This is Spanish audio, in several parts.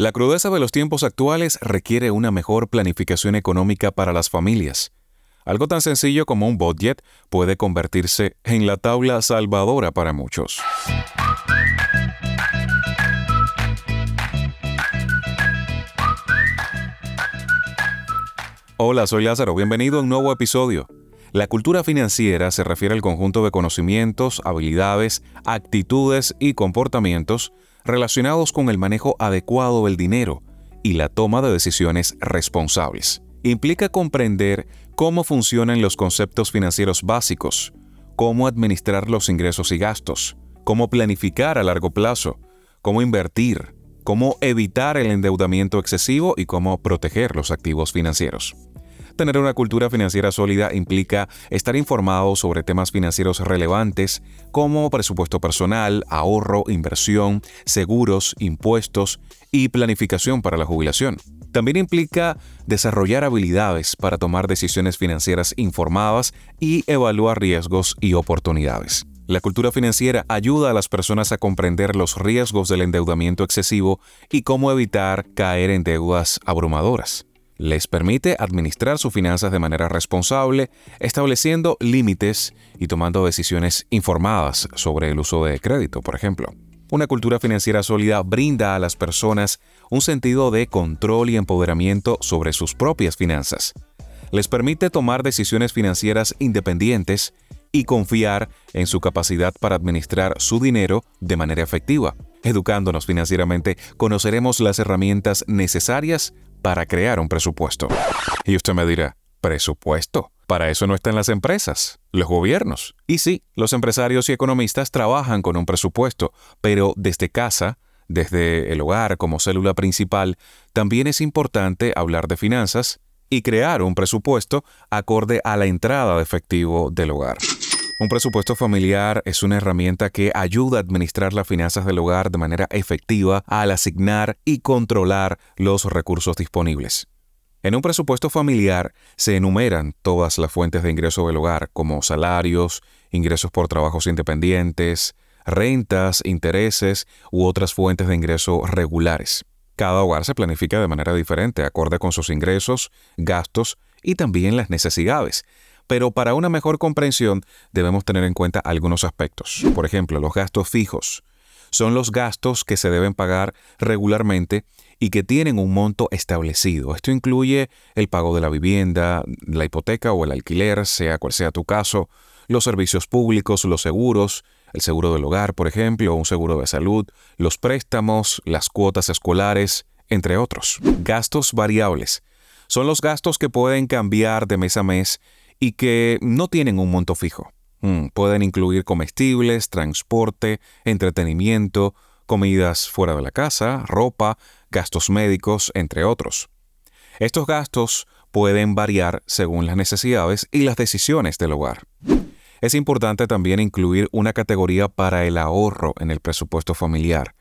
La crudeza de los tiempos actuales requiere una mejor planificación económica para las familias. Algo tan sencillo como un budget puede convertirse en la tabla salvadora para muchos. Hola, soy Lázaro, bienvenido a un nuevo episodio. La cultura financiera se refiere al conjunto de conocimientos, habilidades, actitudes y comportamientos relacionados con el manejo adecuado del dinero y la toma de decisiones responsables. Implica comprender cómo funcionan los conceptos financieros básicos, cómo administrar los ingresos y gastos, cómo planificar a largo plazo, cómo invertir, cómo evitar el endeudamiento excesivo y cómo proteger los activos financieros. Tener una cultura financiera sólida implica estar informado sobre temas financieros relevantes como presupuesto personal, ahorro, inversión, seguros, impuestos y planificación para la jubilación. También implica desarrollar habilidades para tomar decisiones financieras informadas y evaluar riesgos y oportunidades. La cultura financiera ayuda a las personas a comprender los riesgos del endeudamiento excesivo y cómo evitar caer en deudas abrumadoras les permite administrar sus finanzas de manera responsable, estableciendo límites y tomando decisiones informadas sobre el uso de crédito, por ejemplo. Una cultura financiera sólida brinda a las personas un sentido de control y empoderamiento sobre sus propias finanzas. Les permite tomar decisiones financieras independientes y confiar en su capacidad para administrar su dinero de manera efectiva. Educándonos financieramente, conoceremos las herramientas necesarias para crear un presupuesto. Y usted me dirá, ¿presupuesto? Para eso no están las empresas, los gobiernos. Y sí, los empresarios y economistas trabajan con un presupuesto, pero desde casa, desde el hogar como célula principal, también es importante hablar de finanzas y crear un presupuesto acorde a la entrada de efectivo del hogar. Un presupuesto familiar es una herramienta que ayuda a administrar las finanzas del hogar de manera efectiva al asignar y controlar los recursos disponibles. En un presupuesto familiar se enumeran todas las fuentes de ingreso del hogar, como salarios, ingresos por trabajos independientes, rentas, intereses u otras fuentes de ingreso regulares. Cada hogar se planifica de manera diferente, acorde con sus ingresos, gastos y también las necesidades, pero para una mejor comprensión debemos tener en cuenta algunos aspectos. Por ejemplo, los gastos fijos. Son los gastos que se deben pagar regularmente y que tienen un monto establecido. Esto incluye el pago de la vivienda, la hipoteca o el alquiler, sea cual sea tu caso, los servicios públicos, los seguros, el seguro del hogar, por ejemplo, un seguro de salud, los préstamos, las cuotas escolares, entre otros. Gastos variables. Son los gastos que pueden cambiar de mes a mes y que no tienen un monto fijo. Mm, pueden incluir comestibles, transporte, entretenimiento, comidas fuera de la casa, ropa, gastos médicos, entre otros. Estos gastos pueden variar según las necesidades y las decisiones del hogar. Es importante también incluir una categoría para el ahorro en el presupuesto familiar.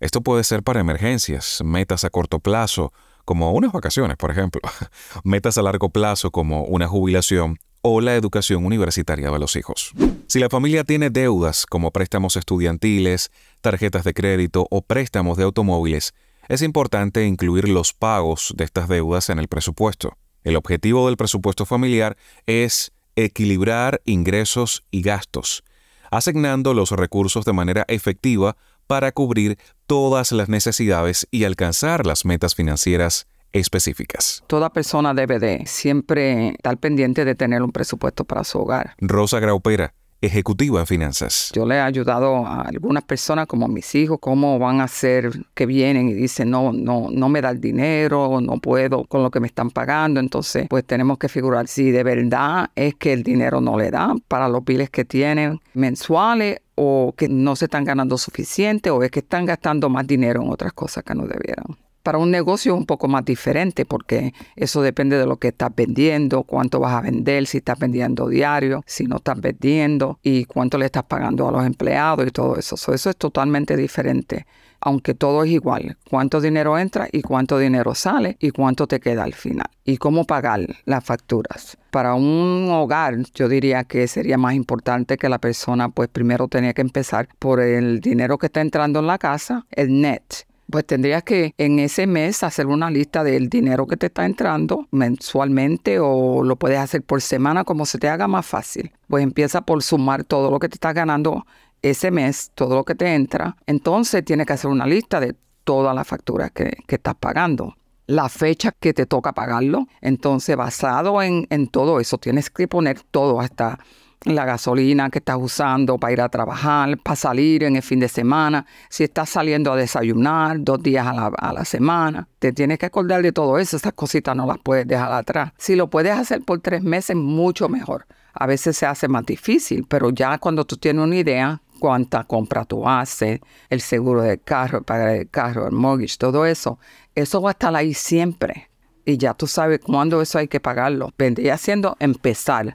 Esto puede ser para emergencias, metas a corto plazo como unas vacaciones, por ejemplo, metas a largo plazo como una jubilación o la educación universitaria de los hijos. Si la familia tiene deudas como préstamos estudiantiles, tarjetas de crédito o préstamos de automóviles, es importante incluir los pagos de estas deudas en el presupuesto. El objetivo del presupuesto familiar es equilibrar ingresos y gastos, asignando los recursos de manera efectiva para cubrir todas las necesidades y alcanzar las metas financieras específicas. Toda persona debe de siempre estar pendiente de tener un presupuesto para su hogar. Rosa Graupera, ejecutiva en finanzas. Yo le he ayudado a algunas personas como mis hijos, cómo van a ser que vienen y dicen, no, no, no me da el dinero, no puedo con lo que me están pagando. Entonces, pues tenemos que figurar si de verdad es que el dinero no le da para los biles que tienen mensuales o que no se están ganando suficiente o es que están gastando más dinero en otras cosas que no debieran. Para un negocio es un poco más diferente porque eso depende de lo que estás vendiendo, cuánto vas a vender, si estás vendiendo diario, si no estás vendiendo y cuánto le estás pagando a los empleados y todo eso. eso es totalmente diferente aunque todo es igual, cuánto dinero entra y cuánto dinero sale y cuánto te queda al final y cómo pagar las facturas. Para un hogar yo diría que sería más importante que la persona pues primero tenía que empezar por el dinero que está entrando en la casa, el net, Pues tendrías que en ese mes hacer una lista del dinero que te está entrando mensualmente o lo puedes hacer por semana como se te haga más fácil. Pues empieza por sumar todo lo que te estás ganando ese mes, todo lo que te entra. Entonces tienes que hacer una lista de todas las facturas que, que estás pagando la fecha que te toca pagarlo. Entonces, basado en, en, todo eso, tienes que poner todo, hasta la gasolina que estás usando para ir a trabajar, para salir en el fin de semana, si estás saliendo a desayunar dos días a la, semana. Te tienes que acordar de todo eso, esas cositas no las puedes dejar atrás. Si lo puedes hacer por tres meses, mucho mejor. A veces se hace más difícil, pero ya cuando tú tienes una idea, cuánta compra tú haces, el seguro del carro, pagar el carro, el mortgage, todo eso, eso va a estar ahí siempre. Y ya tú sabes cuándo eso hay que pagarlo. Vendría siendo empezar.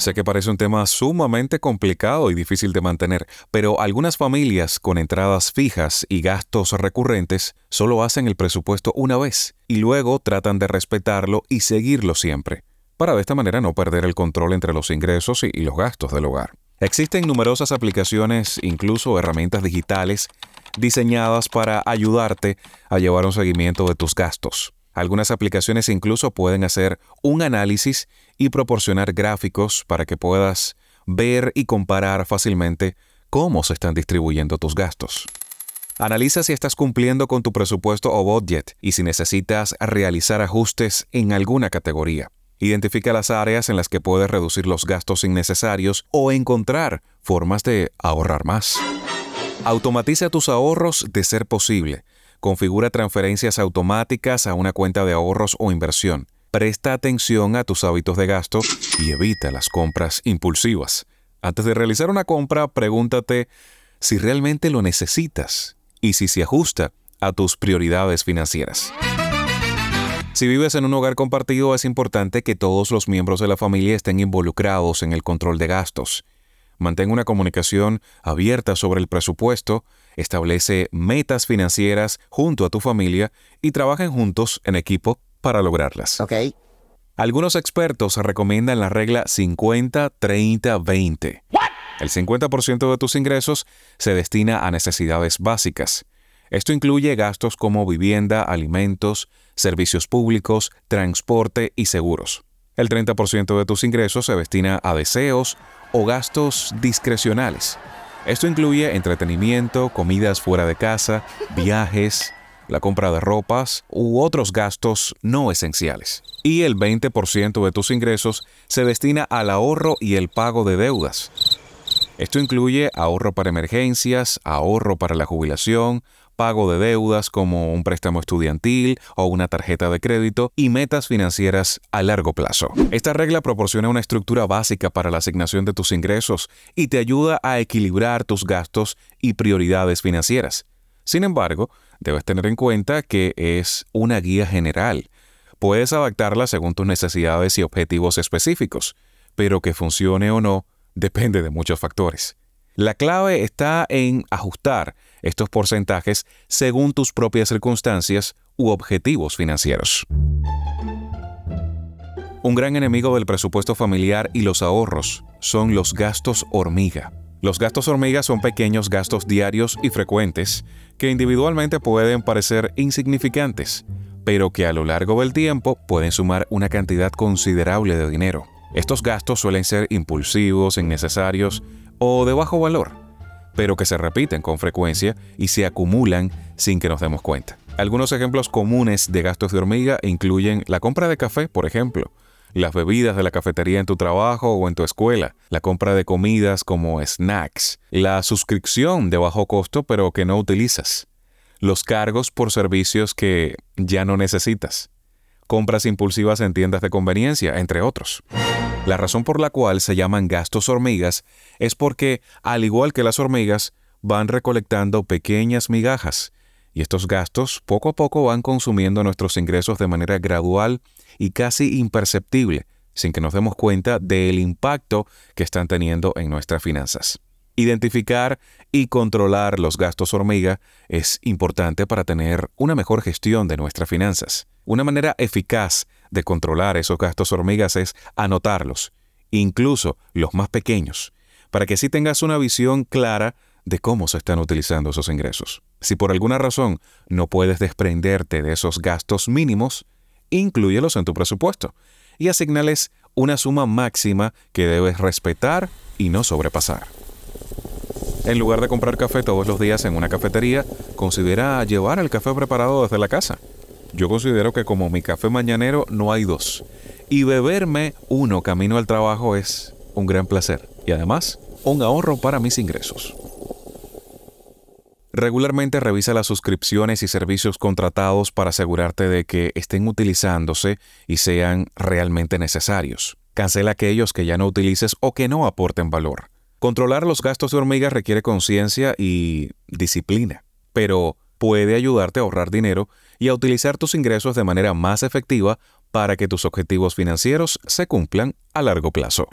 Sé que parece un tema sumamente complicado y difícil de mantener, pero algunas familias con entradas fijas y gastos recurrentes solo hacen el presupuesto una vez y luego tratan de respetarlo y seguirlo siempre, para de esta manera no perder el control entre los ingresos y los gastos del hogar. Existen numerosas aplicaciones, incluso herramientas digitales, diseñadas para ayudarte a llevar un seguimiento de tus gastos. Algunas aplicaciones incluso pueden hacer un análisis y proporcionar gráficos para que puedas ver y comparar fácilmente cómo se están distribuyendo tus gastos. Analiza si estás cumpliendo con tu presupuesto o budget y si necesitas realizar ajustes en alguna categoría. Identifica las áreas en las que puedes reducir los gastos innecesarios o encontrar formas de ahorrar más. Automatiza tus ahorros de ser posible Configura transferencias automáticas a una cuenta de ahorros o inversión. Presta atención a tus hábitos de gasto y evita las compras impulsivas. Antes de realizar una compra, pregúntate si realmente lo necesitas y si se ajusta a tus prioridades financieras. Si vives en un hogar compartido, es importante que todos los miembros de la familia estén involucrados en el control de gastos. Mantén una comunicación abierta sobre el presupuesto establece metas financieras junto a tu familia y trabajen juntos en equipo para lograrlas. Algunos expertos recomiendan la regla 50-30-20. El 50% de tus ingresos se destina a necesidades básicas. Esto incluye gastos como vivienda, alimentos, servicios públicos, transporte y seguros. El 30% de tus ingresos se destina a deseos o gastos discrecionales. Esto incluye entretenimiento, comidas fuera de casa, viajes, la compra de ropas u otros gastos no esenciales. Y el 20% de tus ingresos se destina al ahorro y el pago de deudas. Esto incluye ahorro para emergencias, ahorro para la jubilación, pago de deudas como un préstamo estudiantil o una tarjeta de crédito y metas financieras a largo plazo. Esta regla proporciona una estructura básica para la asignación de tus ingresos y te ayuda a equilibrar tus gastos y prioridades financieras. Sin embargo, debes tener en cuenta que es una guía general. Puedes adaptarla según tus necesidades y objetivos específicos, pero que funcione o no depende de muchos factores. La clave está en ajustar estos porcentajes según tus propias circunstancias u objetivos financieros. Un gran enemigo del presupuesto familiar y los ahorros son los gastos hormiga. Los gastos hormiga son pequeños gastos diarios y frecuentes que individualmente pueden parecer insignificantes, pero que a lo largo del tiempo pueden sumar una cantidad considerable de dinero. Estos gastos suelen ser impulsivos, innecesarios o de bajo valor, pero que se repiten con frecuencia y se acumulan sin que nos demos cuenta. Algunos ejemplos comunes de gastos de hormiga incluyen la compra de café, por ejemplo, las bebidas de la cafetería en tu trabajo o en tu escuela, la compra de comidas como snacks, la suscripción de bajo costo pero que no utilizas, los cargos por servicios que ya no necesitas, compras impulsivas en tiendas de conveniencia, entre otros. La razón por la cual se llaman gastos hormigas es porque, al igual que las hormigas, van recolectando pequeñas migajas, y estos gastos poco a poco van consumiendo nuestros ingresos de manera gradual y casi imperceptible, sin que nos demos cuenta del impacto que están teniendo en nuestras finanzas. Identificar y controlar los gastos hormiga es importante para tener una mejor gestión de nuestras finanzas. Una manera eficaz de controlar esos gastos hormigas es anotarlos, incluso los más pequeños, para que así tengas una visión clara de cómo se están utilizando esos ingresos. Si por alguna razón no puedes desprenderte de esos gastos mínimos, inclúyelos en tu presupuesto y asignales una suma máxima que debes respetar y no sobrepasar. En lugar de comprar café todos los días en una cafetería, considera llevar el café preparado desde la casa. Yo considero que como mi café mañanero no hay dos. Y beberme uno camino al trabajo es un gran placer. Y además, un ahorro para mis ingresos. Regularmente revisa las suscripciones y servicios contratados para asegurarte de que estén utilizándose y sean realmente necesarios. Cancela aquellos que ya no utilices o que no aporten valor. Controlar los gastos de hormiga requiere conciencia y disciplina, pero puede ayudarte a ahorrar dinero y a utilizar tus ingresos de manera más efectiva para que tus objetivos financieros se cumplan a largo plazo.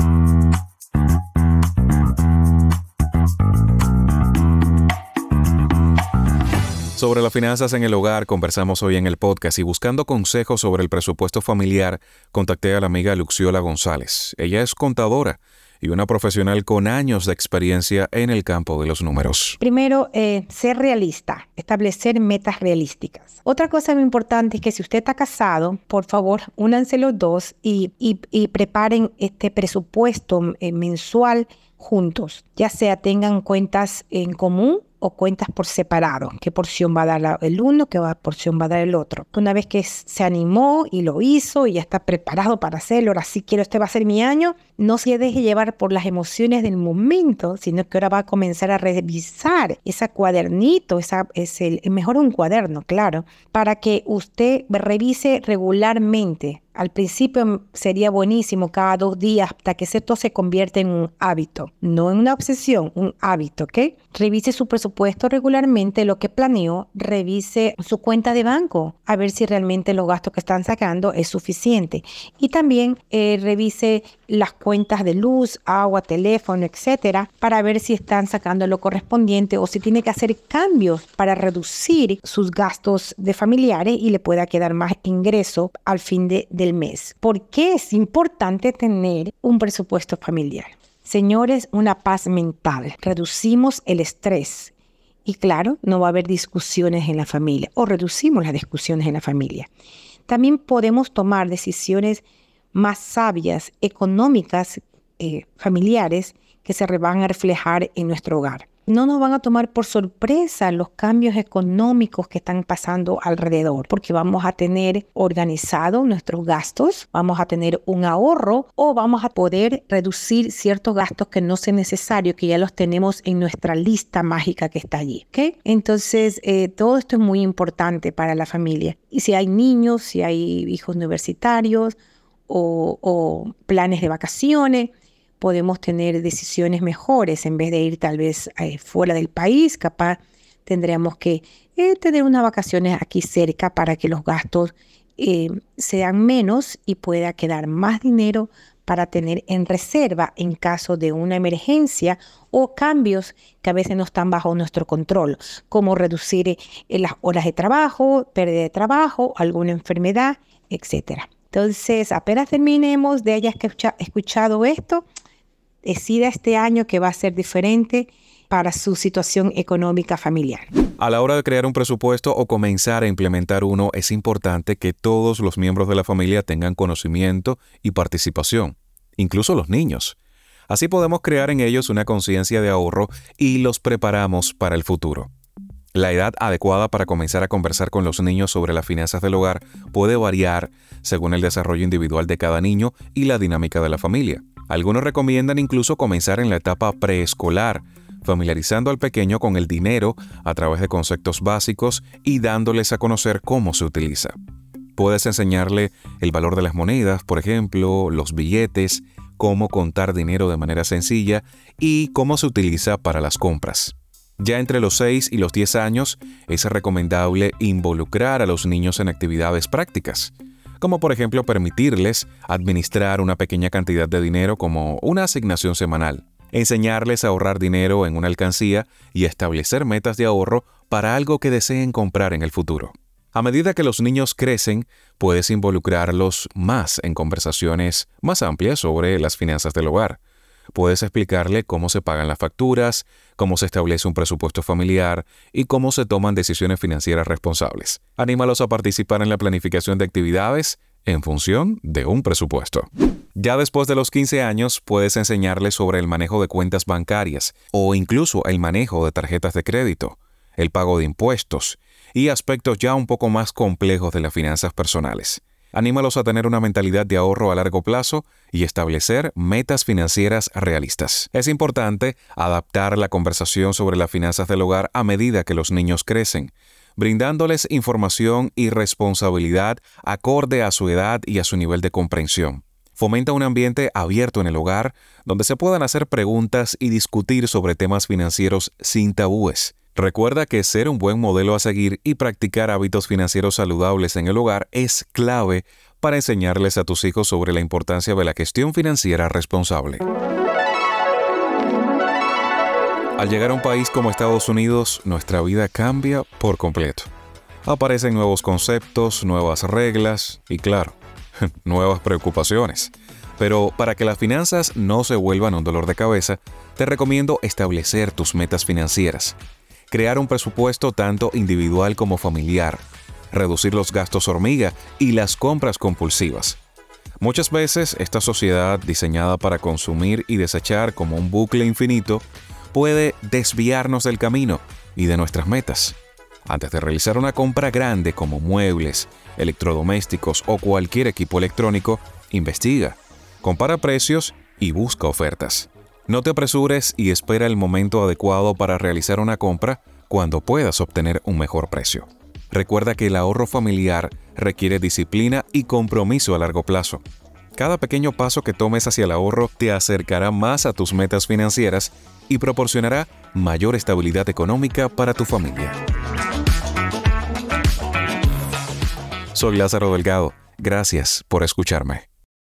Sobre las finanzas en el hogar conversamos hoy en el podcast y buscando consejos sobre el presupuesto familiar, contacté a la amiga Luxiola González. Ella es contadora y una profesional con años de experiencia en el campo de los números. Primero, eh, ser realista, establecer metas realísticas. Otra cosa muy importante es que si usted está casado, por favor, únanse los dos y, y preparen este presupuesto eh, mensual juntos, ya sea tengan cuentas en común o cuentas por separado, qué porción va a dar el uno, qué porción va a dar el otro. Una vez que se animó y lo hizo y ya está preparado para hacerlo, ahora sí quiero, este va a ser mi año, no se deje llevar por las emociones del momento, sino que ahora va a comenzar a revisar ese cuadernito, esa, es el, mejor un cuaderno, claro, para que usted revise regularmente al principio sería buenísimo cada dos días hasta que esto se convierte en un hábito, no en una obsesión, un hábito, ¿ok? Revise su presupuesto regularmente, lo que planeó, revise su cuenta de banco, a ver si realmente los gastos que están sacando es suficiente. Y también eh, revise las cuentas de luz, agua, teléfono, etcétera, para ver si están sacando lo correspondiente o si tiene que hacer cambios para reducir sus gastos de familiares y le pueda quedar más ingreso al fin de, del mes. ¿Por qué es importante tener un presupuesto familiar? Señores, una paz mental. Reducimos el estrés. Y claro, no va a haber discusiones en la familia o reducimos las discusiones en la familia. También podemos tomar decisiones más sabias, económicas, eh, familiares, que se van a reflejar en nuestro hogar no nos van a tomar por sorpresa los cambios económicos que están pasando alrededor, porque vamos a tener organizado nuestros gastos, vamos a tener un ahorro o vamos a poder reducir ciertos gastos que no sean necesarios, que ya los tenemos en nuestra lista mágica que está allí. ¿okay? Entonces, eh, todo esto es muy importante para la familia. Y si hay niños, si hay hijos universitarios o, o planes de vacaciones, podemos tener decisiones mejores en vez de ir tal vez eh, fuera del país, capaz tendríamos que eh, tener unas vacaciones aquí cerca para que los gastos eh, sean menos y pueda quedar más dinero para tener en reserva en caso de una emergencia o cambios que a veces no están bajo nuestro control, como reducir las horas de trabajo, pérdida de trabajo, alguna enfermedad, etc. Entonces, apenas terminemos de hayas escuchado esto, decida este año que va a ser diferente para su situación económica familiar. A la hora de crear un presupuesto o comenzar a implementar uno, es importante que todos los miembros de la familia tengan conocimiento y participación, incluso los niños. Así podemos crear en ellos una conciencia de ahorro y los preparamos para el futuro. La edad adecuada para comenzar a conversar con los niños sobre las finanzas del hogar puede variar según el desarrollo individual de cada niño y la dinámica de la familia. Algunos recomiendan incluso comenzar en la etapa preescolar, familiarizando al pequeño con el dinero a través de conceptos básicos y dándoles a conocer cómo se utiliza. Puedes enseñarle el valor de las monedas, por ejemplo, los billetes, cómo contar dinero de manera sencilla y cómo se utiliza para las compras. Ya entre los 6 y los 10 años es recomendable involucrar a los niños en actividades prácticas como por ejemplo permitirles administrar una pequeña cantidad de dinero como una asignación semanal, enseñarles a ahorrar dinero en una alcancía y establecer metas de ahorro para algo que deseen comprar en el futuro. A medida que los niños crecen, puedes involucrarlos más en conversaciones más amplias sobre las finanzas del hogar. Puedes explicarle cómo se pagan las facturas, cómo se establece un presupuesto familiar y cómo se toman decisiones financieras responsables. Anímalos a participar en la planificación de actividades en función de un presupuesto. Ya después de los 15 años puedes enseñarles sobre el manejo de cuentas bancarias o incluso el manejo de tarjetas de crédito, el pago de impuestos y aspectos ya un poco más complejos de las finanzas personales. Anímalos a tener una mentalidad de ahorro a largo plazo y establecer metas financieras realistas. Es importante adaptar la conversación sobre las finanzas del hogar a medida que los niños crecen, brindándoles información y responsabilidad acorde a su edad y a su nivel de comprensión. Fomenta un ambiente abierto en el hogar donde se puedan hacer preguntas y discutir sobre temas financieros sin tabúes. Recuerda que ser un buen modelo a seguir y practicar hábitos financieros saludables en el hogar es clave para enseñarles a tus hijos sobre la importancia de la gestión financiera responsable. Al llegar a un país como Estados Unidos, nuestra vida cambia por completo. Aparecen nuevos conceptos, nuevas reglas y claro, nuevas preocupaciones. Pero para que las finanzas no se vuelvan un dolor de cabeza, te recomiendo establecer tus metas financieras, crear un presupuesto tanto individual como familiar, reducir los gastos hormiga y las compras compulsivas. Muchas veces esta sociedad diseñada para consumir y desechar como un bucle infinito puede desviarnos del camino y de nuestras metas. Antes de realizar una compra grande como muebles, electrodomésticos o cualquier equipo electrónico, investiga, compara precios y busca ofertas. No te apresures y espera el momento adecuado para realizar una compra cuando puedas obtener un mejor precio. Recuerda que el ahorro familiar requiere disciplina y compromiso a largo plazo. Cada pequeño paso que tomes hacia el ahorro te acercará más a tus metas financieras y proporcionará mayor estabilidad económica para tu familia. Soy Lázaro Delgado. Gracias por escucharme.